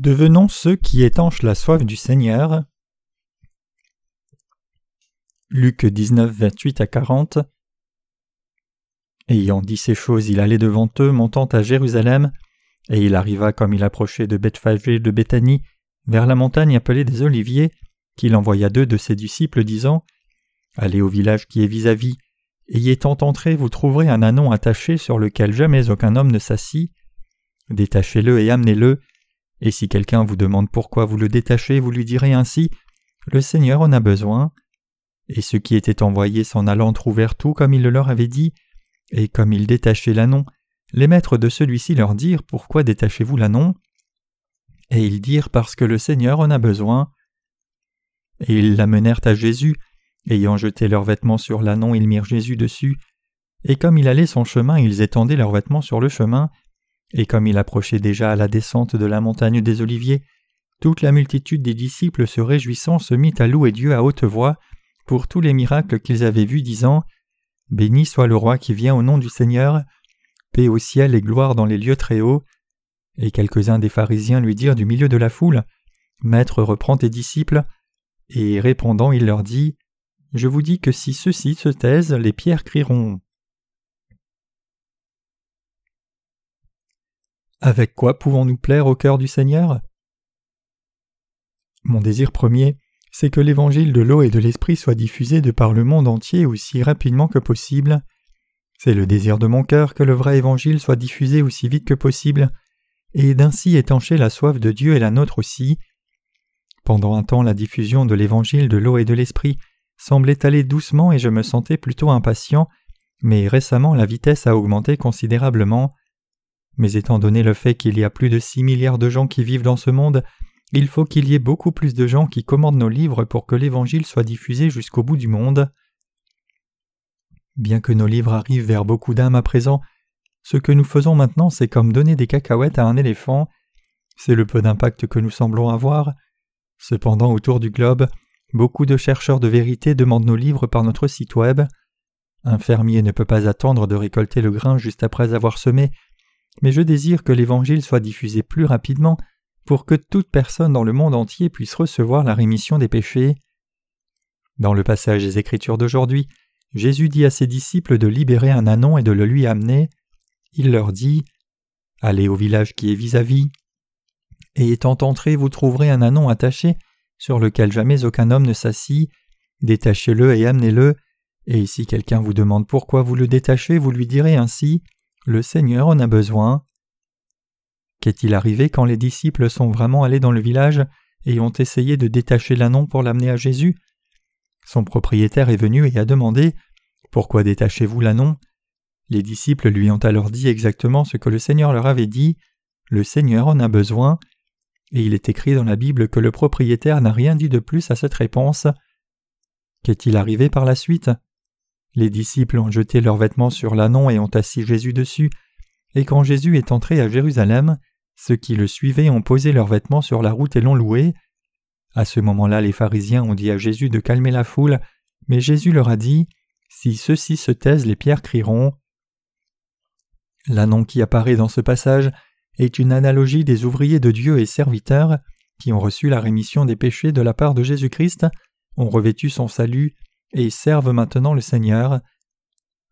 Devenons ceux qui étanchent la soif du Seigneur. Luc 19, 28 à 40. Ayant dit ces choses, il allait devant eux, montant à Jérusalem, et il arriva comme il approchait de Bethphage de Béthanie, vers la montagne appelée des Oliviers, qu'il envoya deux de ses disciples, disant Allez au village qui est vis-à-vis, et y étant entré, vous trouverez un anon attaché sur lequel jamais aucun homme ne s'assit. Détachez-le et amenez-le, et si quelqu'un vous demande pourquoi vous le détachez, vous lui direz ainsi Le Seigneur en a besoin. Et ceux qui étaient envoyés s'en allant trouvèrent tout comme il le leur avait dit, et comme ils détachaient l'anon, les maîtres de celui-ci leur dirent Pourquoi détachez-vous l'anon Et ils dirent Parce que le Seigneur en a besoin. Et ils l'amenèrent à Jésus, ayant jeté leurs vêtements sur l'anon, ils mirent Jésus dessus, et comme il allait son chemin, ils étendaient leurs vêtements sur le chemin, et comme il approchait déjà à la descente de la montagne des Oliviers, toute la multitude des disciples se réjouissant se mit à louer Dieu à haute voix pour tous les miracles qu'ils avaient vus, disant Béni soit le roi qui vient au nom du Seigneur, paix au ciel et gloire dans les lieux très hauts. Et quelques-uns des pharisiens lui dirent du milieu de la foule Maître, reprends tes disciples. Et répondant, il leur dit Je vous dis que si ceux-ci se taisent, les pierres crieront. Avec quoi pouvons-nous plaire au cœur du Seigneur? Mon désir premier, c'est que l'évangile de l'eau et de l'esprit soit diffusé de par le monde entier aussi rapidement que possible. C'est le désir de mon cœur que le vrai évangile soit diffusé aussi vite que possible, et d'ainsi étancher la soif de Dieu et la nôtre aussi. Pendant un temps la diffusion de l'évangile de l'eau et de l'esprit semblait aller doucement et je me sentais plutôt impatient, mais récemment la vitesse a augmenté considérablement. Mais étant donné le fait qu'il y a plus de six milliards de gens qui vivent dans ce monde, il faut qu'il y ait beaucoup plus de gens qui commandent nos livres pour que l'Évangile soit diffusé jusqu'au bout du monde. Bien que nos livres arrivent vers beaucoup d'âmes à présent, ce que nous faisons maintenant c'est comme donner des cacahuètes à un éléphant, c'est le peu d'impact que nous semblons avoir. Cependant autour du globe, beaucoup de chercheurs de vérité demandent nos livres par notre site web. Un fermier ne peut pas attendre de récolter le grain juste après avoir semé mais je désire que l'Évangile soit diffusé plus rapidement pour que toute personne dans le monde entier puisse recevoir la rémission des péchés. Dans le passage des Écritures d'aujourd'hui, Jésus dit à ses disciples de libérer un anon et de le lui amener. Il leur dit Allez au village qui est vis-à-vis, et étant entré, vous trouverez un anon attaché sur lequel jamais aucun homme ne s'assit. Détachez-le et amenez-le, et si quelqu'un vous demande pourquoi vous le détachez, vous lui direz ainsi le Seigneur en a besoin. Qu'est-il arrivé quand les disciples sont vraiment allés dans le village et ont essayé de détacher l'anon pour l'amener à Jésus? Son propriétaire est venu et a demandé Pourquoi détachez-vous l'anon Les disciples lui ont alors dit exactement ce que le Seigneur leur avait dit Le Seigneur en a besoin. Et il est écrit dans la Bible que le propriétaire n'a rien dit de plus à cette réponse. Qu'est-il arrivé par la suite? Les disciples ont jeté leurs vêtements sur l'ânon et ont assis Jésus dessus, et quand Jésus est entré à Jérusalem, ceux qui le suivaient ont posé leurs vêtements sur la route et l'ont loué. À ce moment-là, les pharisiens ont dit à Jésus de calmer la foule, mais Jésus leur a dit Si ceux-ci se taisent, les pierres crieront. L'ânon qui apparaît dans ce passage est une analogie des ouvriers de Dieu et serviteurs qui ont reçu la rémission des péchés de la part de Jésus-Christ, ont revêtu son salut et servent maintenant le Seigneur.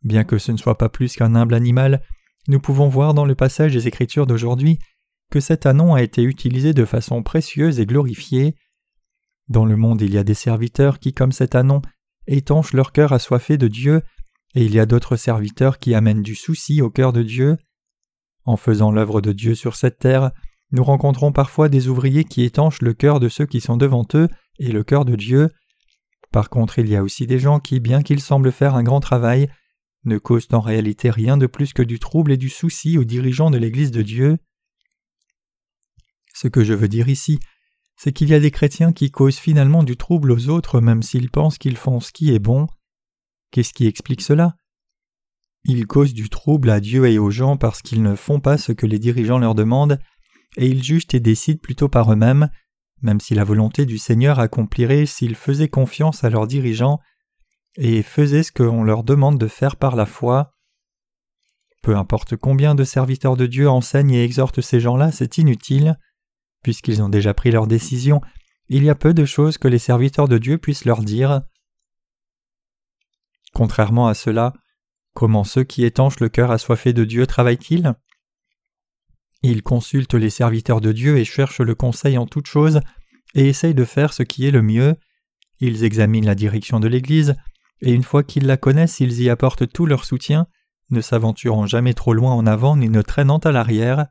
Bien que ce ne soit pas plus qu'un humble animal, nous pouvons voir dans le passage des Écritures d'aujourd'hui que cet anon a été utilisé de façon précieuse et glorifiée. Dans le monde il y a des serviteurs qui, comme cet anon, étanchent leur cœur assoiffé de Dieu, et il y a d'autres serviteurs qui amènent du souci au cœur de Dieu. En faisant l'œuvre de Dieu sur cette terre, nous rencontrons parfois des ouvriers qui étanchent le cœur de ceux qui sont devant eux et le cœur de Dieu, par contre, il y a aussi des gens qui, bien qu'ils semblent faire un grand travail, ne causent en réalité rien de plus que du trouble et du souci aux dirigeants de l'Église de Dieu. Ce que je veux dire ici, c'est qu'il y a des chrétiens qui causent finalement du trouble aux autres même s'ils pensent qu'ils font ce qui est bon. Qu'est-ce qui explique cela? Ils causent du trouble à Dieu et aux gens parce qu'ils ne font pas ce que les dirigeants leur demandent, et ils jugent et décident plutôt par eux-mêmes, même si la volonté du Seigneur accomplirait s'ils faisaient confiance à leurs dirigeants et faisaient ce qu'on leur demande de faire par la foi. Peu importe combien de serviteurs de Dieu enseignent et exhortent ces gens-là, c'est inutile. Puisqu'ils ont déjà pris leur décision, il y a peu de choses que les serviteurs de Dieu puissent leur dire. Contrairement à cela, comment ceux qui étanchent le cœur assoiffé de Dieu travaillent-ils? Ils consultent les serviteurs de Dieu et cherchent le conseil en toutes choses et essayent de faire ce qui est le mieux. Ils examinent la direction de l'Église, et une fois qu'ils la connaissent, ils y apportent tout leur soutien, ne s'aventurant jamais trop loin en avant ni ne traînant à l'arrière.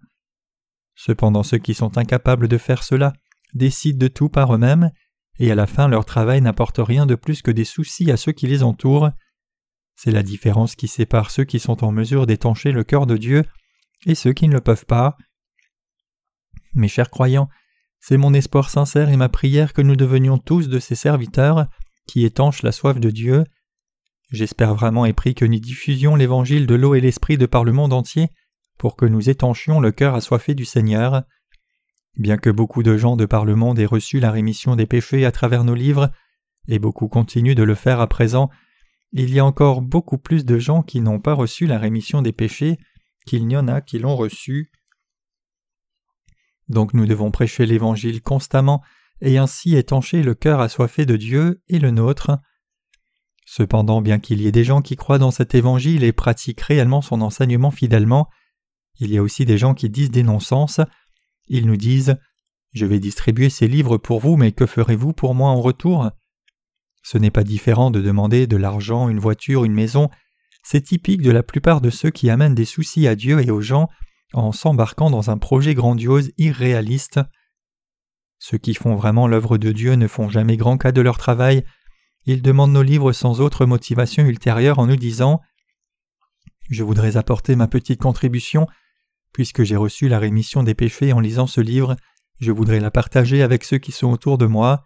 Cependant ceux qui sont incapables de faire cela décident de tout par eux-mêmes, et à la fin leur travail n'apporte rien de plus que des soucis à ceux qui les entourent. C'est la différence qui sépare ceux qui sont en mesure d'étancher le cœur de Dieu et ceux qui ne le peuvent pas. Mes chers croyants, c'est mon espoir sincère et ma prière que nous devenions tous de ces serviteurs qui étanchent la soif de Dieu. J'espère vraiment et prie que nous diffusions l'évangile de l'eau et l'esprit de par le monde entier pour que nous étanchions le cœur assoiffé du Seigneur. Bien que beaucoup de gens de par le monde aient reçu la rémission des péchés à travers nos livres, et beaucoup continuent de le faire à présent, il y a encore beaucoup plus de gens qui n'ont pas reçu la rémission des péchés qu'il n'y en a qui l'ont reçu. Donc nous devons prêcher l'Évangile constamment et ainsi étancher le cœur assoiffé de Dieu et le nôtre. Cependant, bien qu'il y ait des gens qui croient dans cet Évangile et pratiquent réellement son enseignement fidèlement, il y a aussi des gens qui disent des non-sens. Ils nous disent Je vais distribuer ces livres pour vous, mais que ferez-vous pour moi en retour? Ce n'est pas différent de demander de l'argent, une voiture, une maison. C'est typique de la plupart de ceux qui amènent des soucis à Dieu et aux gens en s'embarquant dans un projet grandiose irréaliste. Ceux qui font vraiment l'œuvre de Dieu ne font jamais grand cas de leur travail. Ils demandent nos livres sans autre motivation ultérieure en nous disant Je voudrais apporter ma petite contribution Puisque j'ai reçu la rémission des péchés en lisant ce livre, je voudrais la partager avec ceux qui sont autour de moi.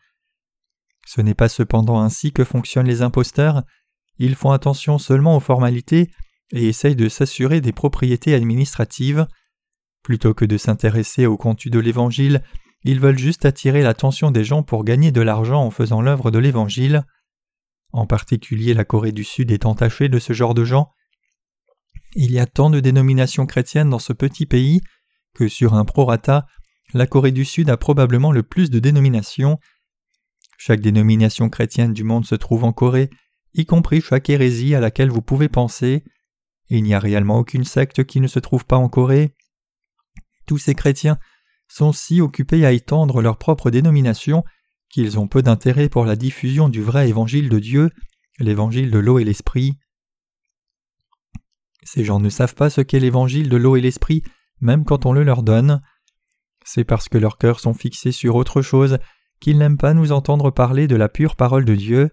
Ce n'est pas cependant ainsi que fonctionnent les imposteurs. Ils font attention seulement aux formalités et essayent de s'assurer des propriétés administratives. Plutôt que de s'intéresser au contenu de l'Évangile, ils veulent juste attirer l'attention des gens pour gagner de l'argent en faisant l'œuvre de l'Évangile. En particulier la Corée du Sud est entachée de ce genre de gens. Il y a tant de dénominations chrétiennes dans ce petit pays que sur un prorata, la Corée du Sud a probablement le plus de dénominations. Chaque dénomination chrétienne du monde se trouve en Corée, y compris chaque hérésie à laquelle vous pouvez penser. Il n'y a réellement aucune secte qui ne se trouve pas en Corée. Tous ces chrétiens sont si occupés à étendre leur propre dénomination qu'ils ont peu d'intérêt pour la diffusion du vrai évangile de Dieu, l'évangile de l'eau et l'esprit. Ces gens ne savent pas ce qu'est l'évangile de l'eau et l'esprit, même quand on le leur donne. C'est parce que leurs cœurs sont fixés sur autre chose qu'ils n'aiment pas nous entendre parler de la pure parole de Dieu.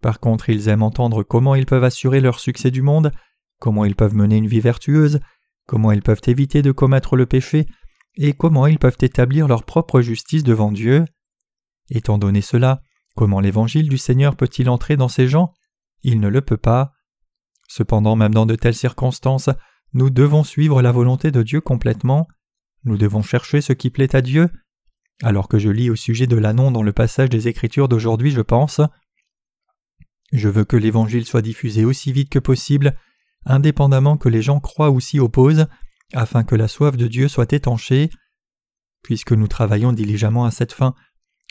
Par contre, ils aiment entendre comment ils peuvent assurer leur succès du monde, comment ils peuvent mener une vie vertueuse, comment ils peuvent éviter de commettre le péché, et comment ils peuvent établir leur propre justice devant Dieu. Étant donné cela, comment l'évangile du Seigneur peut-il entrer dans ces gens? Il ne le peut pas. Cependant, même dans de telles circonstances, nous devons suivre la volonté de Dieu complètement. Nous devons chercher ce qui plaît à Dieu. Alors que je lis au sujet de l'annon dans le passage des Écritures d'aujourd'hui, je pense Je veux que l'Évangile soit diffusé aussi vite que possible, indépendamment que les gens croient ou s'y opposent, afin que la soif de Dieu soit étanchée. Puisque nous travaillons diligemment à cette fin,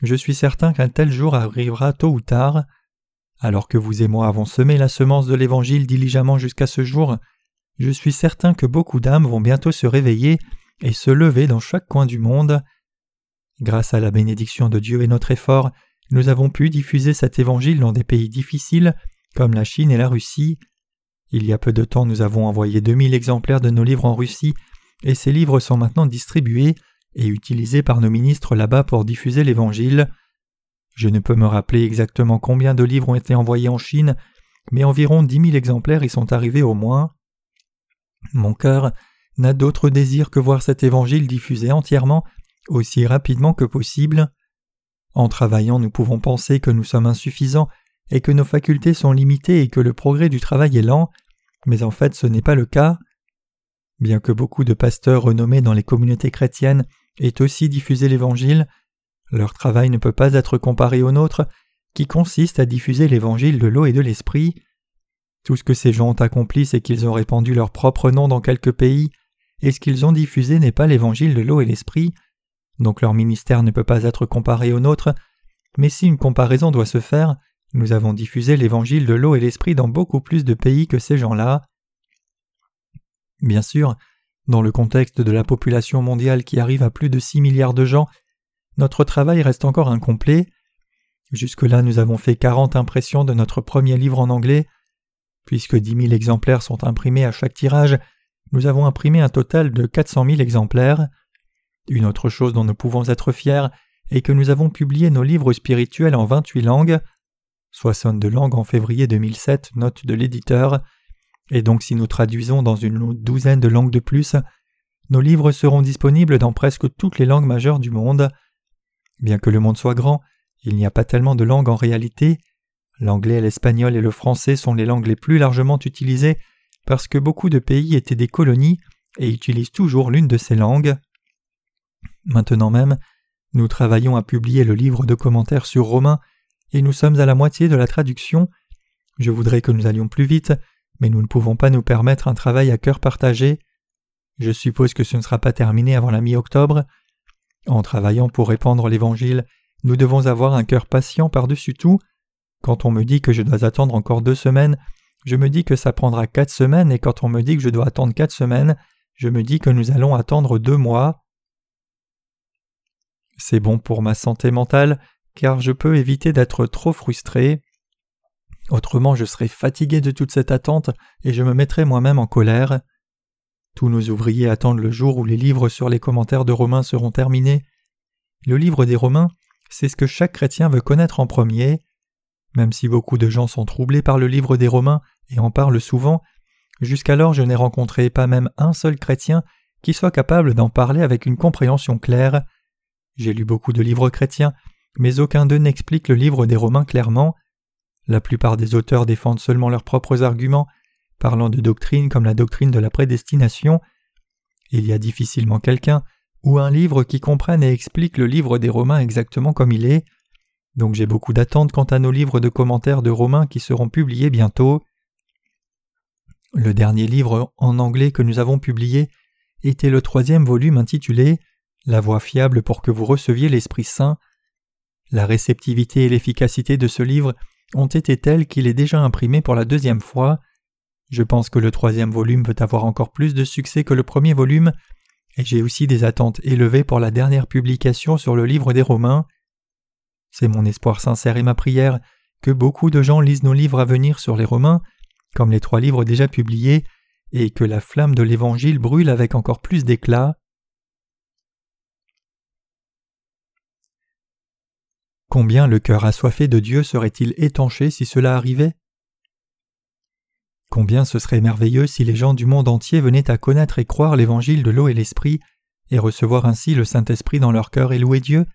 je suis certain qu'un tel jour arrivera tôt ou tard. Alors que vous et moi avons semé la semence de l'Évangile diligemment jusqu'à ce jour, je suis certain que beaucoup d'âmes vont bientôt se réveiller et se lever dans chaque coin du monde. Grâce à la bénédiction de Dieu et notre effort, nous avons pu diffuser cet Évangile dans des pays difficiles comme la Chine et la Russie. Il y a peu de temps nous avons envoyé 2000 exemplaires de nos livres en Russie, et ces livres sont maintenant distribués et utilisés par nos ministres là-bas pour diffuser l'Évangile. Je ne peux me rappeler exactement combien de livres ont été envoyés en Chine, mais environ dix mille exemplaires y sont arrivés au moins. Mon cœur n'a d'autre désir que voir cet évangile diffusé entièrement, aussi rapidement que possible. En travaillant, nous pouvons penser que nous sommes insuffisants et que nos facultés sont limitées et que le progrès du travail est lent, mais en fait ce n'est pas le cas. Bien que beaucoup de pasteurs renommés dans les communautés chrétiennes aient aussi diffusé l'Évangile, leur travail ne peut pas être comparé au nôtre, qui consiste à diffuser l'évangile de l'eau et de l'esprit. Tout ce que ces gens ont accompli, c'est qu'ils ont répandu leur propre nom dans quelques pays, et ce qu'ils ont diffusé n'est pas l'évangile de l'eau et l'esprit. Donc leur ministère ne peut pas être comparé au nôtre, mais si une comparaison doit se faire, nous avons diffusé l'évangile de l'eau et l'esprit dans beaucoup plus de pays que ces gens-là. Bien sûr, dans le contexte de la population mondiale qui arrive à plus de 6 milliards de gens, notre travail reste encore incomplet. Jusque-là, nous avons fait 40 impressions de notre premier livre en anglais. Puisque 10 000 exemplaires sont imprimés à chaque tirage, nous avons imprimé un total de 400 000 exemplaires. Une autre chose dont nous pouvons être fiers est que nous avons publié nos livres spirituels en 28 langues. 62 langues en février 2007, note de l'éditeur. Et donc si nous traduisons dans une douzaine de langues de plus, nos livres seront disponibles dans presque toutes les langues majeures du monde. Bien que le monde soit grand, il n'y a pas tellement de langues en réalité. L'anglais, l'espagnol et le français sont les langues les plus largement utilisées parce que beaucoup de pays étaient des colonies et utilisent toujours l'une de ces langues. Maintenant même, nous travaillons à publier le livre de commentaires sur Romain et nous sommes à la moitié de la traduction. Je voudrais que nous allions plus vite, mais nous ne pouvons pas nous permettre un travail à cœur partagé. Je suppose que ce ne sera pas terminé avant la mi-octobre. En travaillant pour répandre l'Évangile, nous devons avoir un cœur patient par-dessus tout. Quand on me dit que je dois attendre encore deux semaines, je me dis que ça prendra quatre semaines, et quand on me dit que je dois attendre quatre semaines, je me dis que nous allons attendre deux mois. C'est bon pour ma santé mentale, car je peux éviter d'être trop frustré. Autrement je serais fatigué de toute cette attente et je me mettrais moi-même en colère. Tous nos ouvriers attendent le jour où les livres sur les commentaires de Romains seront terminés. Le livre des Romains, c'est ce que chaque chrétien veut connaître en premier. Même si beaucoup de gens sont troublés par le livre des Romains et en parlent souvent, jusqu'alors je n'ai rencontré pas même un seul chrétien qui soit capable d'en parler avec une compréhension claire. J'ai lu beaucoup de livres chrétiens, mais aucun d'eux n'explique le livre des Romains clairement. La plupart des auteurs défendent seulement leurs propres arguments, parlant de doctrines comme la doctrine de la prédestination. Il y a difficilement quelqu'un ou un livre qui comprenne et explique le livre des Romains exactement comme il est. Donc j'ai beaucoup d'attentes quant à nos livres de commentaires de Romains qui seront publiés bientôt. Le dernier livre en anglais que nous avons publié était le troisième volume intitulé La voie fiable pour que vous receviez l'Esprit Saint. La réceptivité et l'efficacité de ce livre ont été tels qu'il est déjà imprimé pour la deuxième fois. Je pense que le troisième volume peut avoir encore plus de succès que le premier volume, et j'ai aussi des attentes élevées pour la dernière publication sur le livre des Romains. C'est mon espoir sincère et ma prière que beaucoup de gens lisent nos livres à venir sur les Romains, comme les trois livres déjà publiés, et que la flamme de l'Évangile brûle avec encore plus d'éclat. Combien le cœur assoiffé de Dieu serait-il étanché si cela arrivait? Combien ce serait merveilleux si les gens du monde entier venaient à connaître et croire l'évangile de l'eau et l'esprit, et recevoir ainsi le Saint-Esprit dans leur cœur et louer Dieu?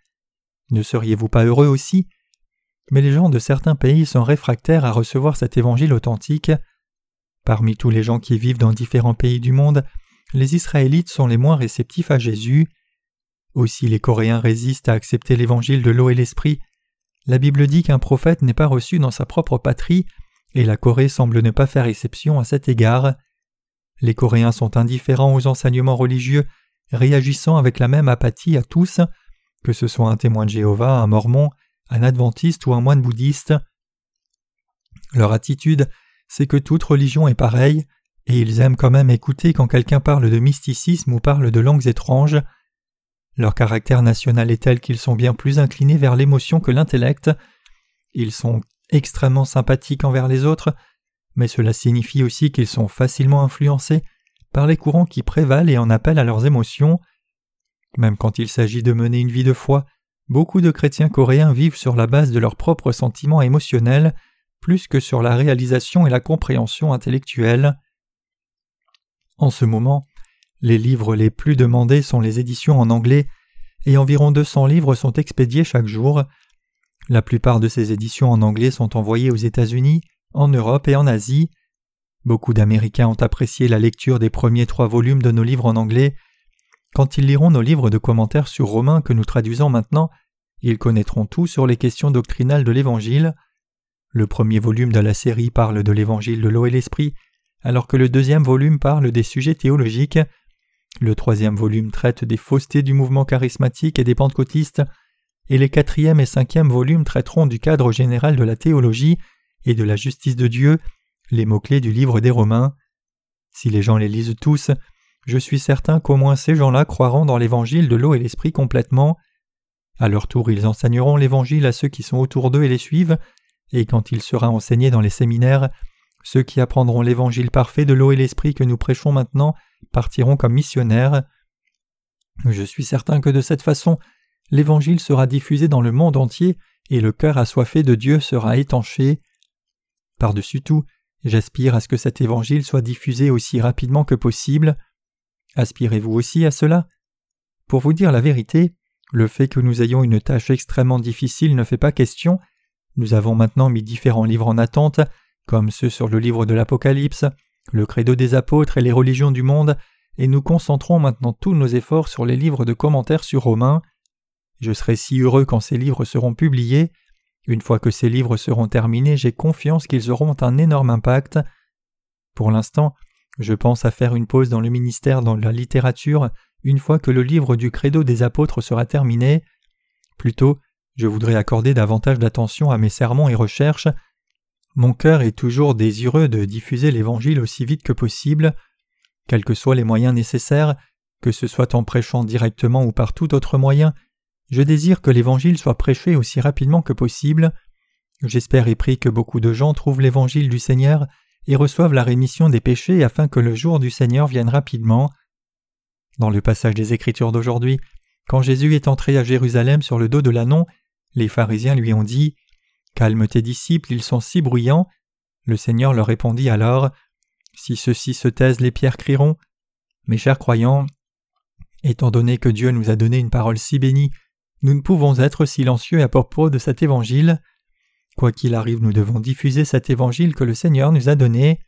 Ne seriez-vous pas heureux aussi? Mais les gens de certains pays sont réfractaires à recevoir cet évangile authentique. Parmi tous les gens qui vivent dans différents pays du monde, les Israélites sont les moins réceptifs à Jésus. Aussi les Coréens résistent à accepter l'évangile de l'eau et l'esprit. La Bible dit qu'un prophète n'est pas reçu dans sa propre patrie, et la Corée semble ne pas faire exception à cet égard. Les Coréens sont indifférents aux enseignements religieux, réagissant avec la même apathie à tous, que ce soit un témoin de Jéhovah, un mormon, un adventiste ou un moine bouddhiste. Leur attitude, c'est que toute religion est pareille, et ils aiment quand même écouter quand quelqu'un parle de mysticisme ou parle de langues étranges. Leur caractère national est tel qu'ils sont bien plus inclinés vers l'émotion que l'intellect. Ils sont extrêmement sympathiques envers les autres, mais cela signifie aussi qu'ils sont facilement influencés par les courants qui prévalent et en appellent à leurs émotions. Même quand il s'agit de mener une vie de foi, beaucoup de chrétiens coréens vivent sur la base de leurs propres sentiments émotionnels plus que sur la réalisation et la compréhension intellectuelle. En ce moment, les livres les plus demandés sont les éditions en anglais, et environ 200 livres sont expédiés chaque jour. La plupart de ces éditions en anglais sont envoyées aux États-Unis, en Europe et en Asie. Beaucoup d'Américains ont apprécié la lecture des premiers trois volumes de nos livres en anglais. Quand ils liront nos livres de commentaires sur Romains que nous traduisons maintenant, ils connaîtront tout sur les questions doctrinales de l'Évangile. Le premier volume de la série parle de l'Évangile de l'eau et l'Esprit, alors que le deuxième volume parle des sujets théologiques, Le troisième volume traite des faussetés du mouvement charismatique et des pentecôtistes, et les quatrième et cinquième volumes traiteront du cadre général de la théologie et de la justice de Dieu, les mots-clés du livre des Romains. Si les gens les lisent tous, je suis certain qu'au moins ces gens-là croiront dans l'évangile de l'eau et l'esprit complètement. À leur tour, ils enseigneront l'évangile à ceux qui sont autour d'eux et les suivent, et quand il sera enseigné dans les séminaires, ceux qui apprendront l'évangile parfait de l'eau et l'esprit que nous prêchons maintenant partiront comme missionnaires. Je suis certain que de cette façon, l'évangile sera diffusé dans le monde entier et le cœur assoiffé de Dieu sera étanché. Par-dessus tout, j'aspire à ce que cet évangile soit diffusé aussi rapidement que possible. Aspirez-vous aussi à cela? Pour vous dire la vérité, le fait que nous ayons une tâche extrêmement difficile ne fait pas question. Nous avons maintenant mis différents livres en attente, comme ceux sur le livre de l'Apocalypse, le credo des apôtres et les religions du monde, et nous concentrons maintenant tous nos efforts sur les livres de commentaires sur Romains. Je serai si heureux quand ces livres seront publiés. Une fois que ces livres seront terminés, j'ai confiance qu'ils auront un énorme impact. Pour l'instant, je pense à faire une pause dans le ministère dans la littérature une fois que le livre du Credo des apôtres sera terminé. Plutôt, je voudrais accorder davantage d'attention à mes sermons et recherches. Mon cœur est toujours désireux de diffuser l'Évangile aussi vite que possible. Quels que soient les moyens nécessaires, que ce soit en prêchant directement ou par tout autre moyen, je désire que l'Évangile soit prêché aussi rapidement que possible. J'espère et prie que beaucoup de gens trouvent l'Évangile du Seigneur et reçoivent la rémission des péchés afin que le jour du Seigneur vienne rapidement. Dans le passage des Écritures d'aujourd'hui, quand Jésus est entré à Jérusalem sur le dos de l'ânon, les pharisiens lui ont dit Calme tes disciples, ils sont si bruyants. Le Seigneur leur répondit alors Si ceux-ci se taisent, les pierres crieront. Mes chers croyants, étant donné que Dieu nous a donné une parole si bénie, nous ne pouvons être silencieux à propos de cet évangile. Quoi qu'il arrive, nous devons diffuser cet évangile que le Seigneur nous a donné.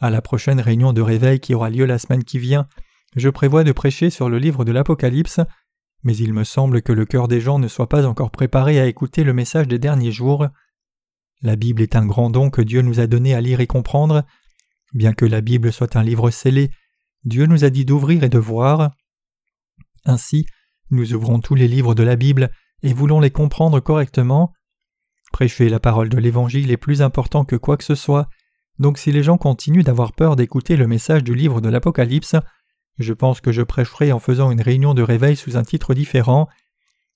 À la prochaine réunion de réveil qui aura lieu la semaine qui vient, je prévois de prêcher sur le livre de l'Apocalypse, mais il me semble que le cœur des gens ne soit pas encore préparé à écouter le message des derniers jours. La Bible est un grand don que Dieu nous a donné à lire et comprendre. Bien que la Bible soit un livre scellé, Dieu nous a dit d'ouvrir et de voir. Ainsi, nous ouvrons tous les livres de la Bible et voulons les comprendre correctement. Prêcher la parole de l'Évangile est plus important que quoi que ce soit, donc si les gens continuent d'avoir peur d'écouter le message du livre de l'Apocalypse, je pense que je prêcherai en faisant une réunion de réveil sous un titre différent.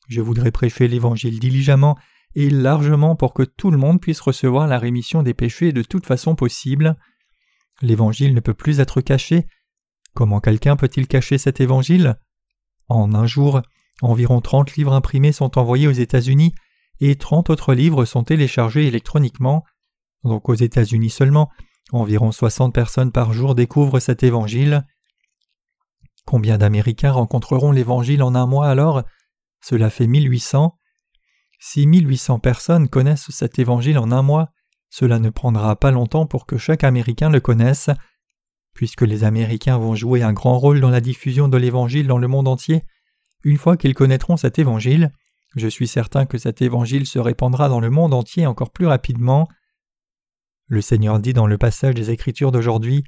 Je voudrais prêcher l'Évangile diligemment et largement pour que tout le monde puisse recevoir la rémission des péchés de toute façon possible. L'Évangile ne peut plus être caché. Comment quelqu'un peut-il cacher cet Évangile? En un jour, environ trente livres imprimés sont envoyés aux États-Unis et trente autres livres sont téléchargés électroniquement. Donc aux États-Unis seulement, environ soixante personnes par jour découvrent cet évangile. Combien d'Américains rencontreront l'évangile en un mois alors? Cela fait 1800. Si 1800 personnes connaissent cet évangile en un mois, cela ne prendra pas longtemps pour que chaque Américain le connaisse. Puisque les Américains vont jouer un grand rôle dans la diffusion de l'évangile dans le monde entier, une fois qu'ils connaîtront cet évangile, je suis certain que cet évangile se répandra dans le monde entier encore plus rapidement. Le Seigneur dit dans le passage des Écritures d'aujourd'hui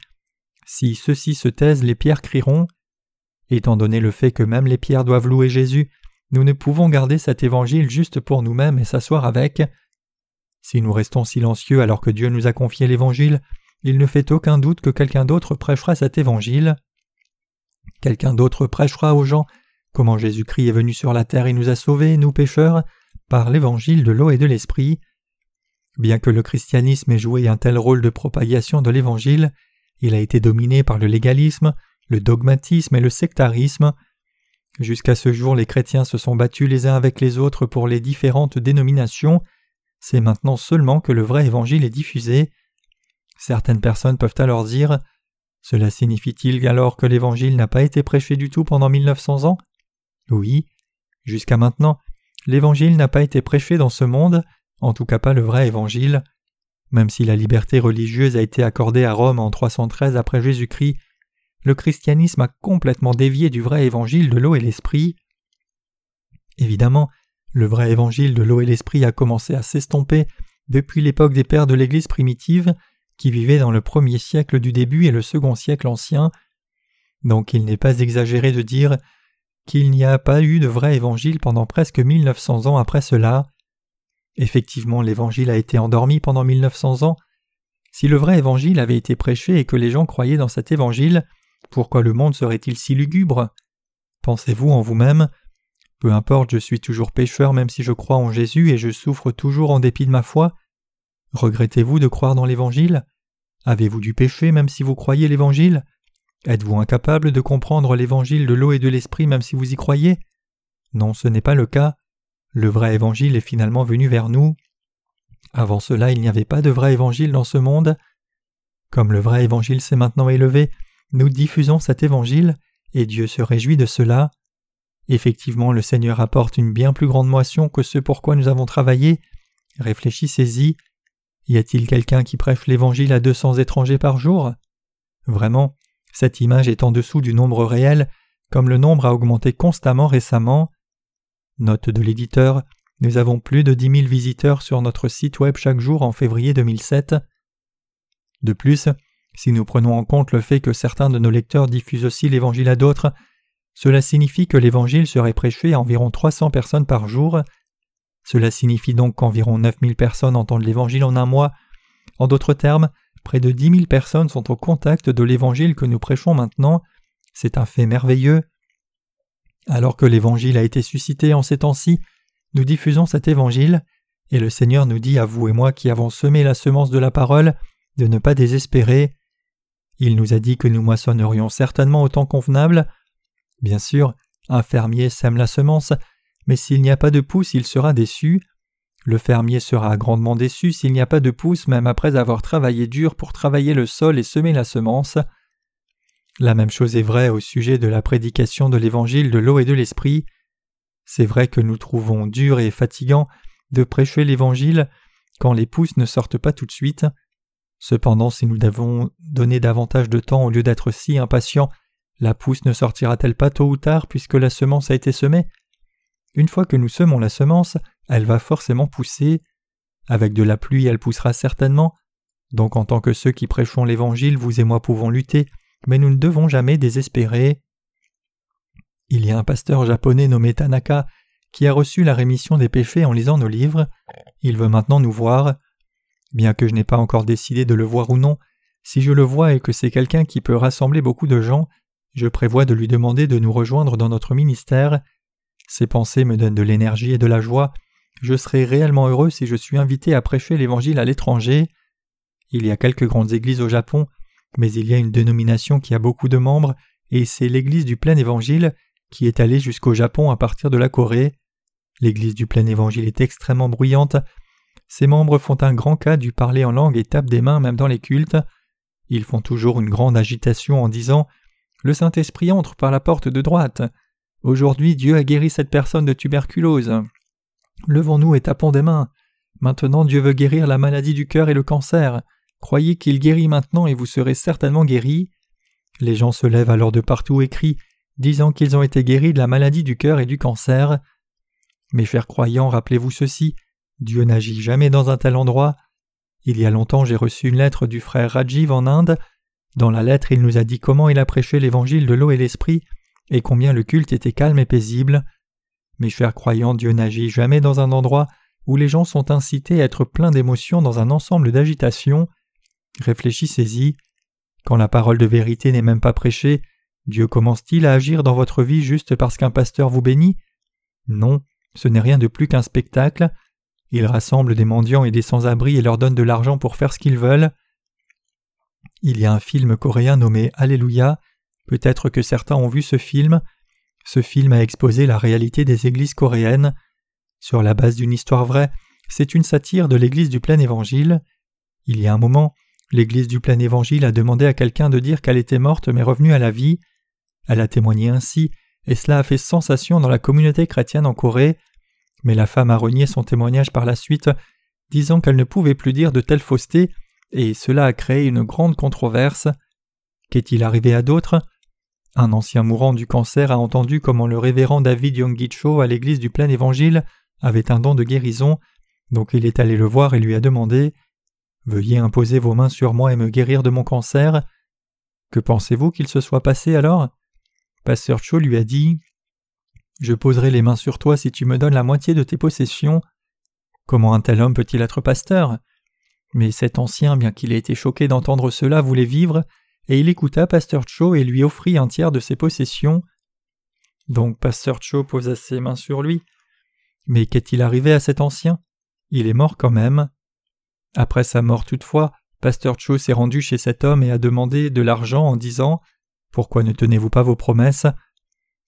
Si ceux-ci se taisent, les pierres crieront. Étant donné le fait que même les pierres doivent louer Jésus, nous ne pouvons garder cet évangile juste pour nous-mêmes et s'asseoir avec. Si nous restons silencieux alors que Dieu nous a confié l'évangile, il ne fait aucun doute que quelqu'un d'autre prêchera cet évangile. Quelqu'un d'autre prêchera aux gens comment Jésus-Christ est venu sur la terre et nous a sauvés, nous pécheurs, par l'évangile de l'eau et de l'esprit. Bien que le christianisme ait joué un tel rôle de propagation de l'évangile, il a été dominé par le légalisme, le dogmatisme et le sectarisme. Jusqu'à ce jour, les chrétiens se sont battus les uns avec les autres pour les différentes dénominations. C'est maintenant seulement que le vrai évangile est diffusé. Certaines personnes peuvent alors dire Cela signifie-t-il alors que l'évangile n'a pas été prêché du tout pendant 1900 ans? Oui, jusqu'à maintenant, l'Évangile n'a pas été prêché dans ce monde, en tout cas pas le vrai Évangile. Même si la liberté religieuse a été accordée à Rome en 313 après Jésus-Christ, le christianisme a complètement dévié du vrai évangile de l'eau et l'esprit. Évidemment, le vrai évangile de l'eau et l'esprit a commencé à s'estomper depuis l'époque des pères de l'Église primitive, qui vivaient dans le premier siècle du début et le second siècle ancien. Donc il n'est pas exagéré de dire qu'il n'y a pas eu de vrai évangile pendant presque 1900 ans après cela. Effectivement, l'évangile a été endormi pendant 1900 ans. Si le vrai évangile avait été prêché et que les gens croyaient dans cet évangile, pourquoi le monde serait-il si lugubre? Pensez-vous en vous-même? Peu importe, je suis toujours pécheur même si je crois en Jésus et je souffre toujours en dépit de ma foi. Regrettez-vous de croire dans l'Évangile? Avez-vous du péché même si vous croyez l'Évangile? Êtes-vous incapable de comprendre l'Évangile de l'eau et de l'Esprit même si vous y croyez? Non, ce n'est pas le cas. Le vrai Évangile est finalement venu vers nous. Avant cela, il n'y avait pas de vrai Évangile dans ce monde. Comme le vrai Évangile s'est maintenant élevé, nous diffusons cet Évangile, et Dieu se réjouit de cela. Effectivement, le Seigneur apporte une bien plus grande moisson que ce pour quoi nous avons travaillé. Réfléchissez-y. Y a-t-il quelqu'un qui prêche l'Évangile à deux cents étrangers par jour? Vraiment, cette image est en dessous du nombre réel, comme le nombre a augmenté constamment récemment. Note de l'éditeur, nous avons plus de dix mille visiteurs sur notre site web chaque jour en février 2007. De plus, si nous prenons en compte le fait que certains de nos lecteurs diffusent aussi l'Évangile à d'autres, cela signifie que l'Évangile serait prêché à environ 300 personnes par jour. Cela signifie donc qu'environ 9000 personnes entendent l'Évangile en un mois. En d'autres termes, près de 10 000 personnes sont au contact de l'Évangile que nous prêchons maintenant. C'est un fait merveilleux. Alors que l'Évangile a été suscité en ces temps-ci, nous diffusons cet Évangile, et le Seigneur nous dit à vous et moi qui avons semé la semence de la parole de ne pas désespérer. Il nous a dit que nous moissonnerions certainement au temps convenable. Bien sûr, un fermier sème la semence, mais s'il n'y a pas de pousse, il sera déçu. Le fermier sera grandement déçu s'il n'y a pas de pousse même après avoir travaillé dur pour travailler le sol et semer la semence. La même chose est vraie au sujet de la prédication de l'évangile de l'eau et de l'esprit. C'est vrai que nous trouvons dur et fatigant de prêcher l'évangile quand les pousses ne sortent pas tout de suite. Cependant, si nous devons donner davantage de temps au lieu d'être si impatients, la pousse ne sortira-t-elle pas tôt ou tard puisque la semence a été semée? Une fois que nous semons la semence, elle va forcément pousser. Avec de la pluie, elle poussera certainement. Donc en tant que ceux qui prêchons l'Évangile, vous et moi pouvons lutter, mais nous ne devons jamais désespérer. Il y a un pasteur japonais nommé Tanaka qui a reçu la rémission des péchés en lisant nos livres. Il veut maintenant nous voir. Bien que je n'ai pas encore décidé de le voir ou non, si je le vois et que c'est quelqu'un qui peut rassembler beaucoup de gens, je prévois de lui demander de nous rejoindre dans notre ministère. Ses pensées me donnent de l'énergie et de la joie, je serai réellement heureux si je suis invité à prêcher l'Évangile à l'étranger. Il y a quelques grandes églises au Japon, mais il y a une dénomination qui a beaucoup de membres, et c'est l'Église du plein Évangile qui est allée jusqu'au Japon à partir de la Corée. L'Église du plein Évangile est extrêmement bruyante. Ses membres font un grand cas du parler en langue et tapent des mains même dans les cultes. Ils font toujours une grande agitation en disant Le Saint-Esprit entre par la porte de droite. Aujourd'hui Dieu a guéri cette personne de tuberculose. Levons-nous et tapons des mains. Maintenant Dieu veut guérir la maladie du cœur et le cancer. Croyez qu'il guérit maintenant et vous serez certainement guéris. Les gens se lèvent alors de partout et crient, disant qu'ils ont été guéris de la maladie du cœur et du cancer. Mes chers croyants, rappelez-vous ceci, Dieu n'agit jamais dans un tel endroit. Il y a longtemps j'ai reçu une lettre du frère Rajiv en Inde. Dans la lettre il nous a dit comment il a prêché l'évangile de l'eau et l'esprit, et combien le culte était calme et paisible. Mes chers croyants, Dieu n'agit jamais dans un endroit où les gens sont incités à être pleins d'émotions dans un ensemble d'agitation. Réfléchissez-y. Quand la parole de vérité n'est même pas prêchée, Dieu commence-t-il à agir dans votre vie juste parce qu'un pasteur vous bénit? Non, ce n'est rien de plus qu'un spectacle. Il rassemble des mendiants et des sans-abri et leur donne de l'argent pour faire ce qu'ils veulent. Il y a un film coréen nommé Alléluia. Peut-être que certains ont vu ce film. Ce film a exposé la réalité des églises coréennes. Sur la base d'une histoire vraie, c'est une satire de l'église du plein évangile. Il y a un moment, l'église du plein évangile a demandé à quelqu'un de dire qu'elle était morte mais revenue à la vie. Elle a témoigné ainsi, et cela a fait sensation dans la communauté chrétienne en Corée. Mais la femme a renié son témoignage par la suite, disant qu'elle ne pouvait plus dire de telles faussetés, et cela a créé une grande controverse. Qu'est-il arrivé à d'autres? Un ancien mourant du cancer a entendu comment le révérend David Yonggi-cho à l'église du plein évangile avait un don de guérison, donc il est allé le voir et lui a demandé Veuillez imposer vos mains sur moi et me guérir de mon cancer. Que pensez-vous qu'il se soit passé alors? Pasteur Cho lui a dit Je poserai les mains sur toi si tu me donnes la moitié de tes possessions. Comment un tel homme peut-il être pasteur? Mais cet ancien, bien qu'il ait été choqué d'entendre cela, voulait vivre, et il écouta Pasteur Cho et lui offrit un tiers de ses possessions. Donc Pasteur Cho posa ses mains sur lui. Mais qu'est-il arrivé à cet ancien? Il est mort quand même. Après sa mort toutefois, Pasteur Cho s'est rendu chez cet homme et a demandé de l'argent en disant Pourquoi ne tenez-vous pas vos promesses?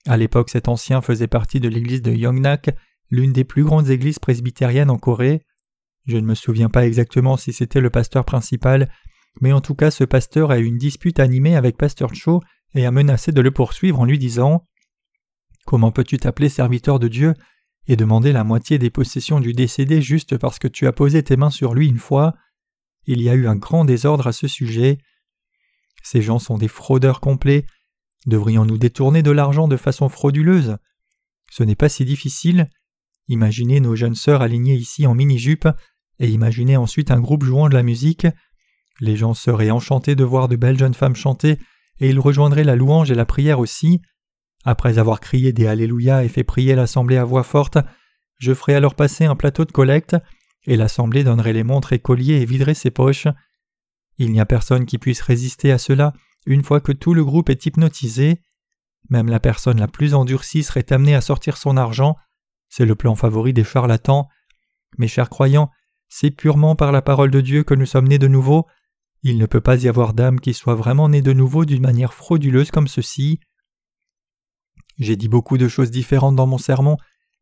À l'époque, cet ancien faisait partie de l'église de Yongnak, l'une des plus grandes églises presbytériennes en Corée. Je ne me souviens pas exactement si c'était le pasteur principal, mais en tout cas ce pasteur a eu une dispute animée avec Pasteur Cho et a menacé de le poursuivre en lui disant Comment peux-tu t'appeler serviteur de Dieu et demander la moitié des possessions du décédé juste parce que tu as posé tes mains sur lui une fois? Il y a eu un grand désordre à ce sujet. Ces gens sont des fraudeurs complets. Devrions-nous détourner de l'argent de façon frauduleuse? Ce n'est pas si difficile. Imaginez nos jeunes sœurs alignées ici en mini-jupe et imaginez ensuite un groupe jouant de la musique. Les gens seraient enchantés de voir de belles jeunes femmes chanter et ils rejoindraient la louange et la prière aussi. Après avoir crié des Alléluia et fait prier l'assemblée à voix forte, je ferai alors passer un plateau de collecte, et l'assemblée donnerait les montres et colliers et viderait ses poches. Il n'y a personne qui puisse résister à cela une fois que tout le groupe est hypnotisé. Même la personne la plus endurcie serait amenée à sortir son argent. C'est le plan favori des charlatans. Mes chers croyants, c'est purement par la parole de Dieu que nous sommes nés de nouveau. Il ne peut pas y avoir d'âme qui soit vraiment née de nouveau d'une manière frauduleuse comme ceci. J'ai dit beaucoup de choses différentes dans mon sermon,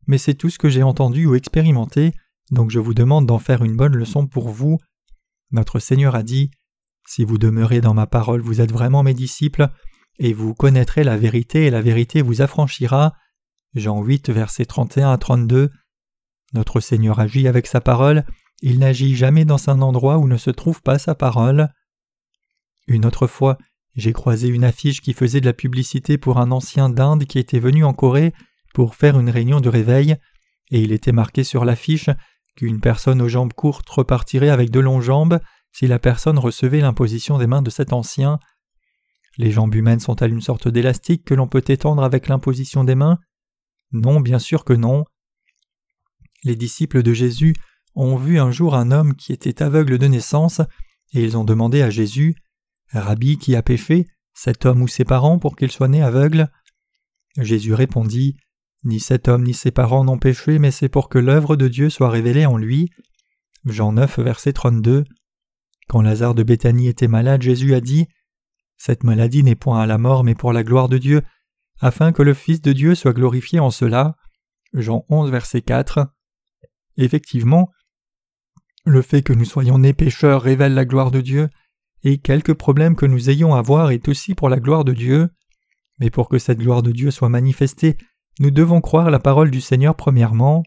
mais c'est tout ce que j'ai entendu ou expérimenté, donc je vous demande d'en faire une bonne leçon pour vous. Notre Seigneur a dit Si vous demeurez dans ma parole, vous êtes vraiment mes disciples, et vous connaîtrez la vérité, et la vérité vous affranchira. Jean 8, versets 31 à 32. Notre Seigneur agit avec sa parole, il n'agit jamais dans un endroit où ne se trouve pas sa parole. Une autre fois, j'ai croisé une affiche qui faisait de la publicité pour un ancien d'Inde qui était venu en Corée pour faire une réunion de réveil, et il était marqué sur l'affiche qu'une personne aux jambes courtes repartirait avec de longues jambes si la personne recevait l'imposition des mains de cet ancien. Les jambes humaines sont-elles une sorte d'élastique que l'on peut étendre avec l'imposition des mains? Non, bien sûr que non. Les disciples de Jésus ont vu un jour un homme qui était aveugle de naissance, et ils ont demandé à Jésus Rabbi, qui a péché, cet homme ou ses parents pour qu'il soit né aveugle? Jésus répondit Ni cet homme ni ses parents n'ont péché, mais c'est pour que l'œuvre de Dieu soit révélée en lui. Jean 9, verset 32. Quand Lazare de Béthanie était malade, Jésus a dit Cette maladie n'est point à la mort, mais pour la gloire de Dieu, afin que le Fils de Dieu soit glorifié en cela. Jean 11, verset 4. Effectivement, le fait que nous soyons nés pécheurs révèle la gloire de Dieu, et quelque problème que nous ayons à voir est aussi pour la gloire de Dieu. Mais pour que cette gloire de Dieu soit manifestée, nous devons croire la parole du Seigneur premièrement.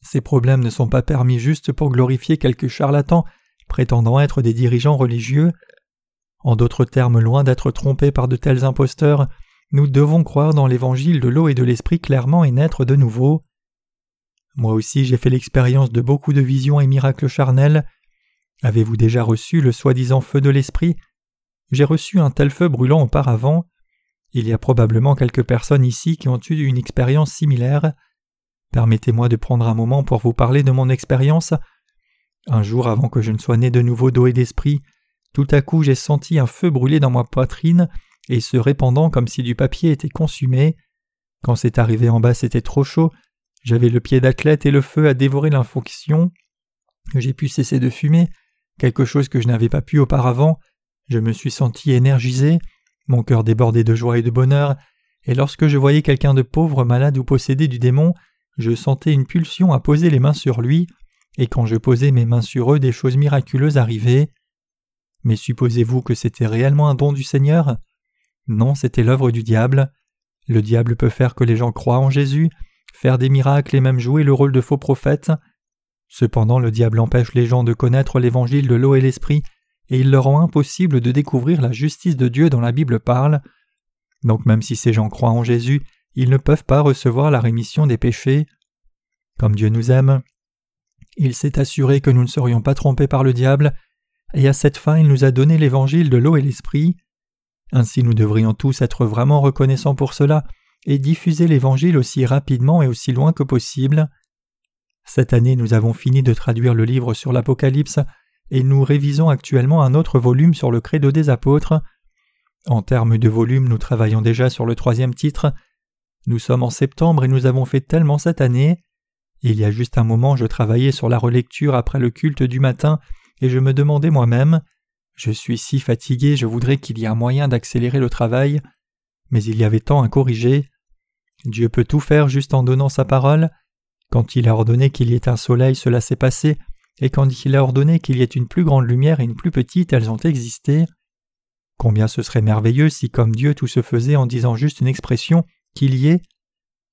Ces problèmes ne sont pas permis juste pour glorifier quelques charlatans prétendant être des dirigeants religieux. En d'autres termes, loin d'être trompés par de tels imposteurs, nous devons croire dans l'évangile de l'eau et de l'esprit clairement et naître de nouveau. Moi aussi j'ai fait l'expérience de beaucoup de visions et miracles charnels, Avez-vous déjà reçu le soi-disant feu de l'esprit? J'ai reçu un tel feu brûlant auparavant. Il y a probablement quelques personnes ici qui ont eu une expérience similaire. Permettez-moi de prendre un moment pour vous parler de mon expérience. Un jour avant que je ne sois né de nouveau d'eau et d'esprit, tout à coup j'ai senti un feu brûler dans ma poitrine et se répandant comme si du papier était consumé. Quand c'est arrivé en bas, c'était trop chaud. J'avais le pied d'athlète et le feu a dévoré l'infonction. J'ai pu cesser de fumer quelque chose que je n'avais pas pu auparavant, je me suis senti énergisé, mon cœur débordait de joie et de bonheur, et lorsque je voyais quelqu'un de pauvre, malade ou possédé du démon, je sentais une pulsion à poser les mains sur lui, et quand je posais mes mains sur eux, des choses miraculeuses arrivaient. Mais supposez-vous que c'était réellement un don du Seigneur? Non, c'était l'œuvre du diable. Le diable peut faire que les gens croient en Jésus, faire des miracles et même jouer le rôle de faux prophète. Cependant le diable empêche les gens de connaître l'évangile de l'eau et l'esprit, et il leur rend impossible de découvrir la justice de Dieu dont la Bible parle. Donc même si ces gens croient en Jésus, ils ne peuvent pas recevoir la rémission des péchés. Comme Dieu nous aime, il s'est assuré que nous ne serions pas trompés par le diable, et à cette fin il nous a donné l'évangile de l'eau et l'esprit. Ainsi nous devrions tous être vraiment reconnaissants pour cela et diffuser l'Évangile aussi rapidement et aussi loin que possible. Cette année nous avons fini de traduire le livre sur l'Apocalypse et nous révisons actuellement un autre volume sur le Credo des apôtres. En termes de volume, nous travaillons déjà sur le troisième titre. Nous sommes en septembre et nous avons fait tellement cette année. Il y a juste un moment, je travaillais sur la relecture après le culte du matin et je me demandais moi-même Je suis si fatigué, je voudrais qu'il y ait un moyen d'accélérer le travail. Mais il y avait tant à corriger. Dieu peut tout faire juste en donnant sa parole. Quand il a ordonné qu'il y ait un soleil, cela s'est passé, et quand il a ordonné qu'il y ait une plus grande lumière et une plus petite, elles ont existé. Combien ce serait merveilleux si, comme Dieu, tout se faisait en disant juste une expression qu'il y ait.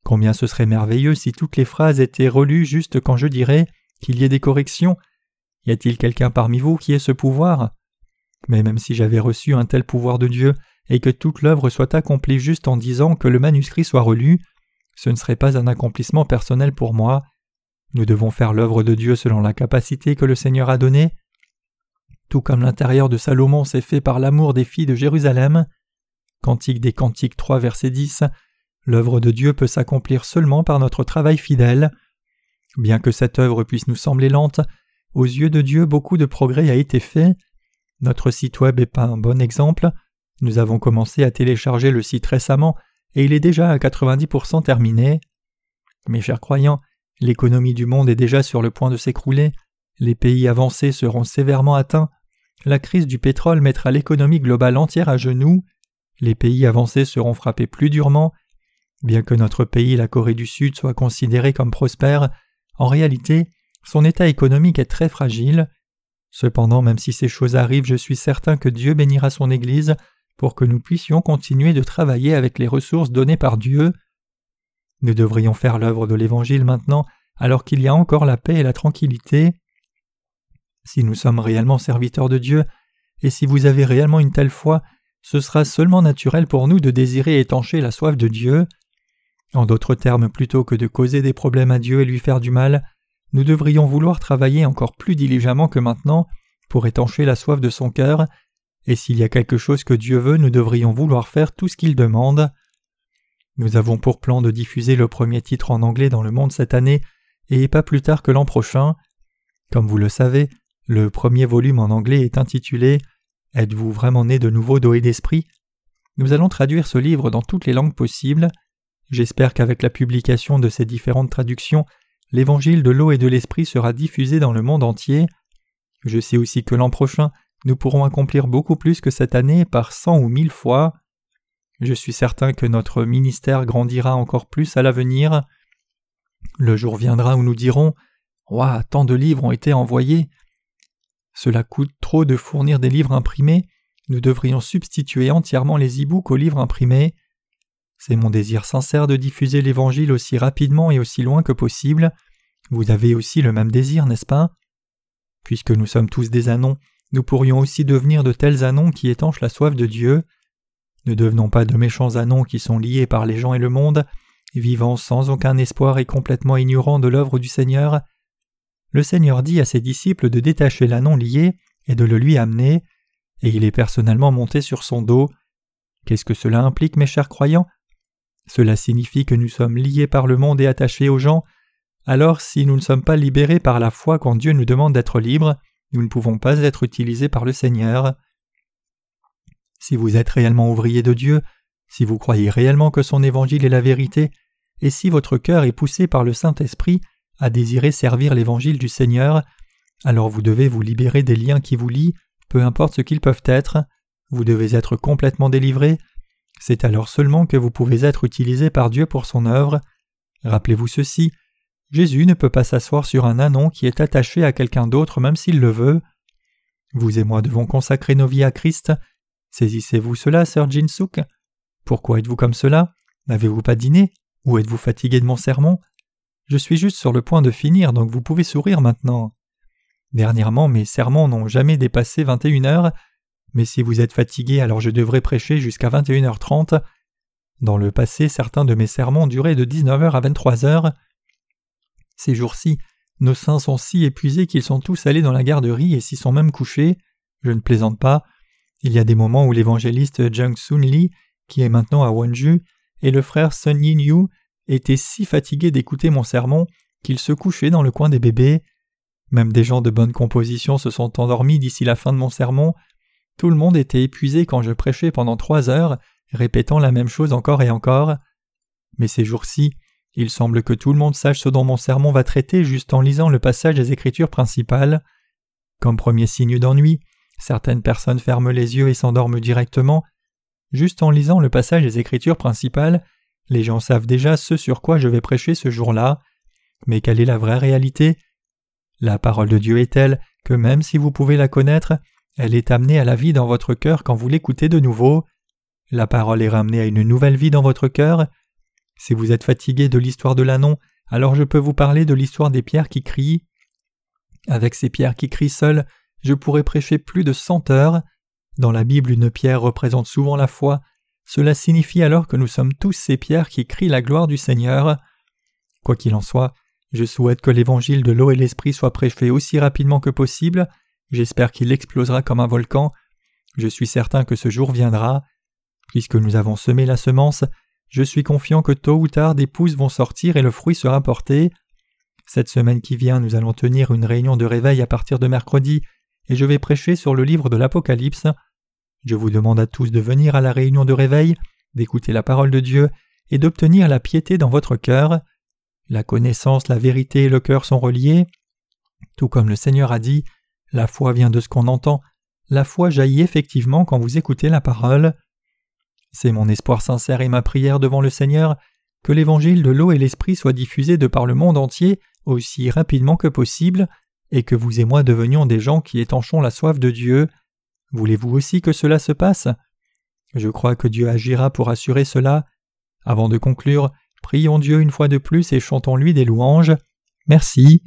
Combien ce serait merveilleux si toutes les phrases étaient relues juste quand je dirais qu'il y ait des corrections. Y a-t-il quelqu'un parmi vous qui ait ce pouvoir? Mais même si j'avais reçu un tel pouvoir de Dieu, et que toute l'œuvre soit accomplie juste en disant que le manuscrit soit relu, ce ne serait pas un accomplissement personnel pour moi. Nous devons faire l'œuvre de Dieu selon la capacité que le Seigneur a donnée. Tout comme l'intérieur de Salomon s'est fait par l'amour des filles de Jérusalem. Cantique des Cantiques 3 verset 10 L'œuvre de Dieu peut s'accomplir seulement par notre travail fidèle. Bien que cette œuvre puisse nous sembler lente, aux yeux de Dieu beaucoup de progrès a été fait. Notre site web est pas un bon exemple. Nous avons commencé à télécharger le site récemment et il est déjà à 90% terminé. Mes chers croyants, l'économie du monde est déjà sur le point de s'écrouler, les pays avancés seront sévèrement atteints, la crise du pétrole mettra l'économie globale entière à genoux, les pays avancés seront frappés plus durement, bien que notre pays, la Corée du Sud, soit considéré comme prospère, en réalité, son état économique est très fragile. Cependant, même si ces choses arrivent, je suis certain que Dieu bénira son Église pour que nous puissions continuer de travailler avec les ressources données par Dieu. Nous devrions faire l'œuvre de l'Évangile maintenant alors qu'il y a encore la paix et la tranquillité. Si nous sommes réellement serviteurs de Dieu, et si vous avez réellement une telle foi, ce sera seulement naturel pour nous de désirer étancher la soif de Dieu. En d'autres termes, plutôt que de causer des problèmes à Dieu et lui faire du mal, nous devrions vouloir travailler encore plus diligemment que maintenant pour étancher la soif de son cœur et s'il y a quelque chose que Dieu veut, nous devrions vouloir faire tout ce qu'il demande. Nous avons pour plan de diffuser le premier titre en anglais dans le monde cette année, et pas plus tard que l'an prochain. Comme vous le savez, le premier volume en anglais est intitulé Êtes-vous vraiment né de nouveau d'eau d'esprit Nous allons traduire ce livre dans toutes les langues possibles. J'espère qu'avec la publication de ces différentes traductions, l'évangile de l'eau et de l'esprit sera diffusé dans le monde entier. Je sais aussi que l'an prochain, nous pourrons accomplir beaucoup plus que cette année par cent ou mille fois. Je suis certain que notre ministère grandira encore plus à l'avenir. Le jour viendra où nous dirons Ouah, tant de livres ont été envoyés. Cela coûte trop de fournir des livres imprimés. Nous devrions substituer entièrement les e-books aux livres imprimés. C'est mon désir sincère de diffuser l'Évangile aussi rapidement et aussi loin que possible. Vous avez aussi le même désir, n'est-ce pas? Puisque nous sommes tous des anons, nous pourrions aussi devenir de tels anons qui étanchent la soif de Dieu. Ne devenons pas de méchants anons qui sont liés par les gens et le monde, vivant sans aucun espoir et complètement ignorants de l'œuvre du Seigneur. Le Seigneur dit à ses disciples de détacher l'anon lié et de le lui amener, et il est personnellement monté sur son dos. Qu'est-ce que cela implique, mes chers croyants? Cela signifie que nous sommes liés par le monde et attachés aux gens. Alors, si nous ne sommes pas libérés par la foi quand Dieu nous demande d'être libres, nous ne pouvons pas être utilisés par le Seigneur. Si vous êtes réellement ouvrier de Dieu, si vous croyez réellement que son évangile est la vérité, et si votre cœur est poussé par le Saint-Esprit à désirer servir l'évangile du Seigneur, alors vous devez vous libérer des liens qui vous lient, peu importe ce qu'ils peuvent être, vous devez être complètement délivré, c'est alors seulement que vous pouvez être utilisé par Dieu pour son œuvre. Rappelez-vous ceci, Jésus ne peut pas s'asseoir sur un anon qui est attaché à quelqu'un d'autre même s'il le veut. Vous et moi devons consacrer nos vies à Christ. Saisissez-vous cela, sœur Jinsuk Pourquoi êtes-vous comme cela? N'avez-vous pas dîné? Ou êtes-vous fatigué de mon sermon? Je suis juste sur le point de finir, donc vous pouvez sourire maintenant. Dernièrement, mes sermons n'ont jamais dépassé 21 heures, mais si vous êtes fatigué, alors je devrais prêcher jusqu'à 21h30. Dans le passé, certains de mes sermons duraient de 19h à 23h. Ces jours-ci, nos saints sont si épuisés qu'ils sont tous allés dans la garderie et s'y sont même couchés. Je ne plaisante pas. Il y a des moments où l'évangéliste Jung Sun Lee, qui est maintenant à Wonju, et le frère Sun Yin Yu étaient si fatigués d'écouter mon sermon qu'ils se couchaient dans le coin des bébés. Même des gens de bonne composition se sont endormis d'ici la fin de mon sermon. Tout le monde était épuisé quand je prêchais pendant trois heures, répétant la même chose encore et encore. Mais ces jours-ci, il semble que tout le monde sache ce dont mon sermon va traiter juste en lisant le passage des Écritures principales. Comme premier signe d'ennui, certaines personnes ferment les yeux et s'endorment directement. Juste en lisant le passage des Écritures principales, les gens savent déjà ce sur quoi je vais prêcher ce jour-là. Mais quelle est la vraie réalité? La parole de Dieu est telle que même si vous pouvez la connaître, elle est amenée à la vie dans votre cœur quand vous l'écoutez de nouveau. La parole est ramenée à une nouvelle vie dans votre cœur. Si vous êtes fatigué de l'histoire de l'annon, alors je peux vous parler de l'histoire des pierres qui crient. Avec ces pierres qui crient seules, je pourrais prêcher plus de cent heures. Dans la Bible, une pierre représente souvent la foi. Cela signifie alors que nous sommes tous ces pierres qui crient la gloire du Seigneur. Quoi qu'il en soit, je souhaite que l'évangile de l'eau et l'esprit soit prêché aussi rapidement que possible. J'espère qu'il explosera comme un volcan. Je suis certain que ce jour viendra. Puisque nous avons semé la semence, je suis confiant que tôt ou tard des pousses vont sortir et le fruit sera porté. Cette semaine qui vient, nous allons tenir une réunion de réveil à partir de mercredi, et je vais prêcher sur le livre de l'Apocalypse. Je vous demande à tous de venir à la réunion de réveil, d'écouter la parole de Dieu et d'obtenir la piété dans votre cœur. La connaissance, la vérité et le cœur sont reliés. Tout comme le Seigneur a dit, la foi vient de ce qu'on entend, la foi jaillit effectivement quand vous écoutez la parole. C'est mon espoir sincère et ma prière devant le Seigneur que l'évangile de l'eau et l'esprit soit diffusé de par le monde entier aussi rapidement que possible, et que vous et moi devenions des gens qui étanchons la soif de Dieu. Voulez-vous aussi que cela se passe? Je crois que Dieu agira pour assurer cela. Avant de conclure, prions Dieu une fois de plus et chantons-lui des louanges. Merci.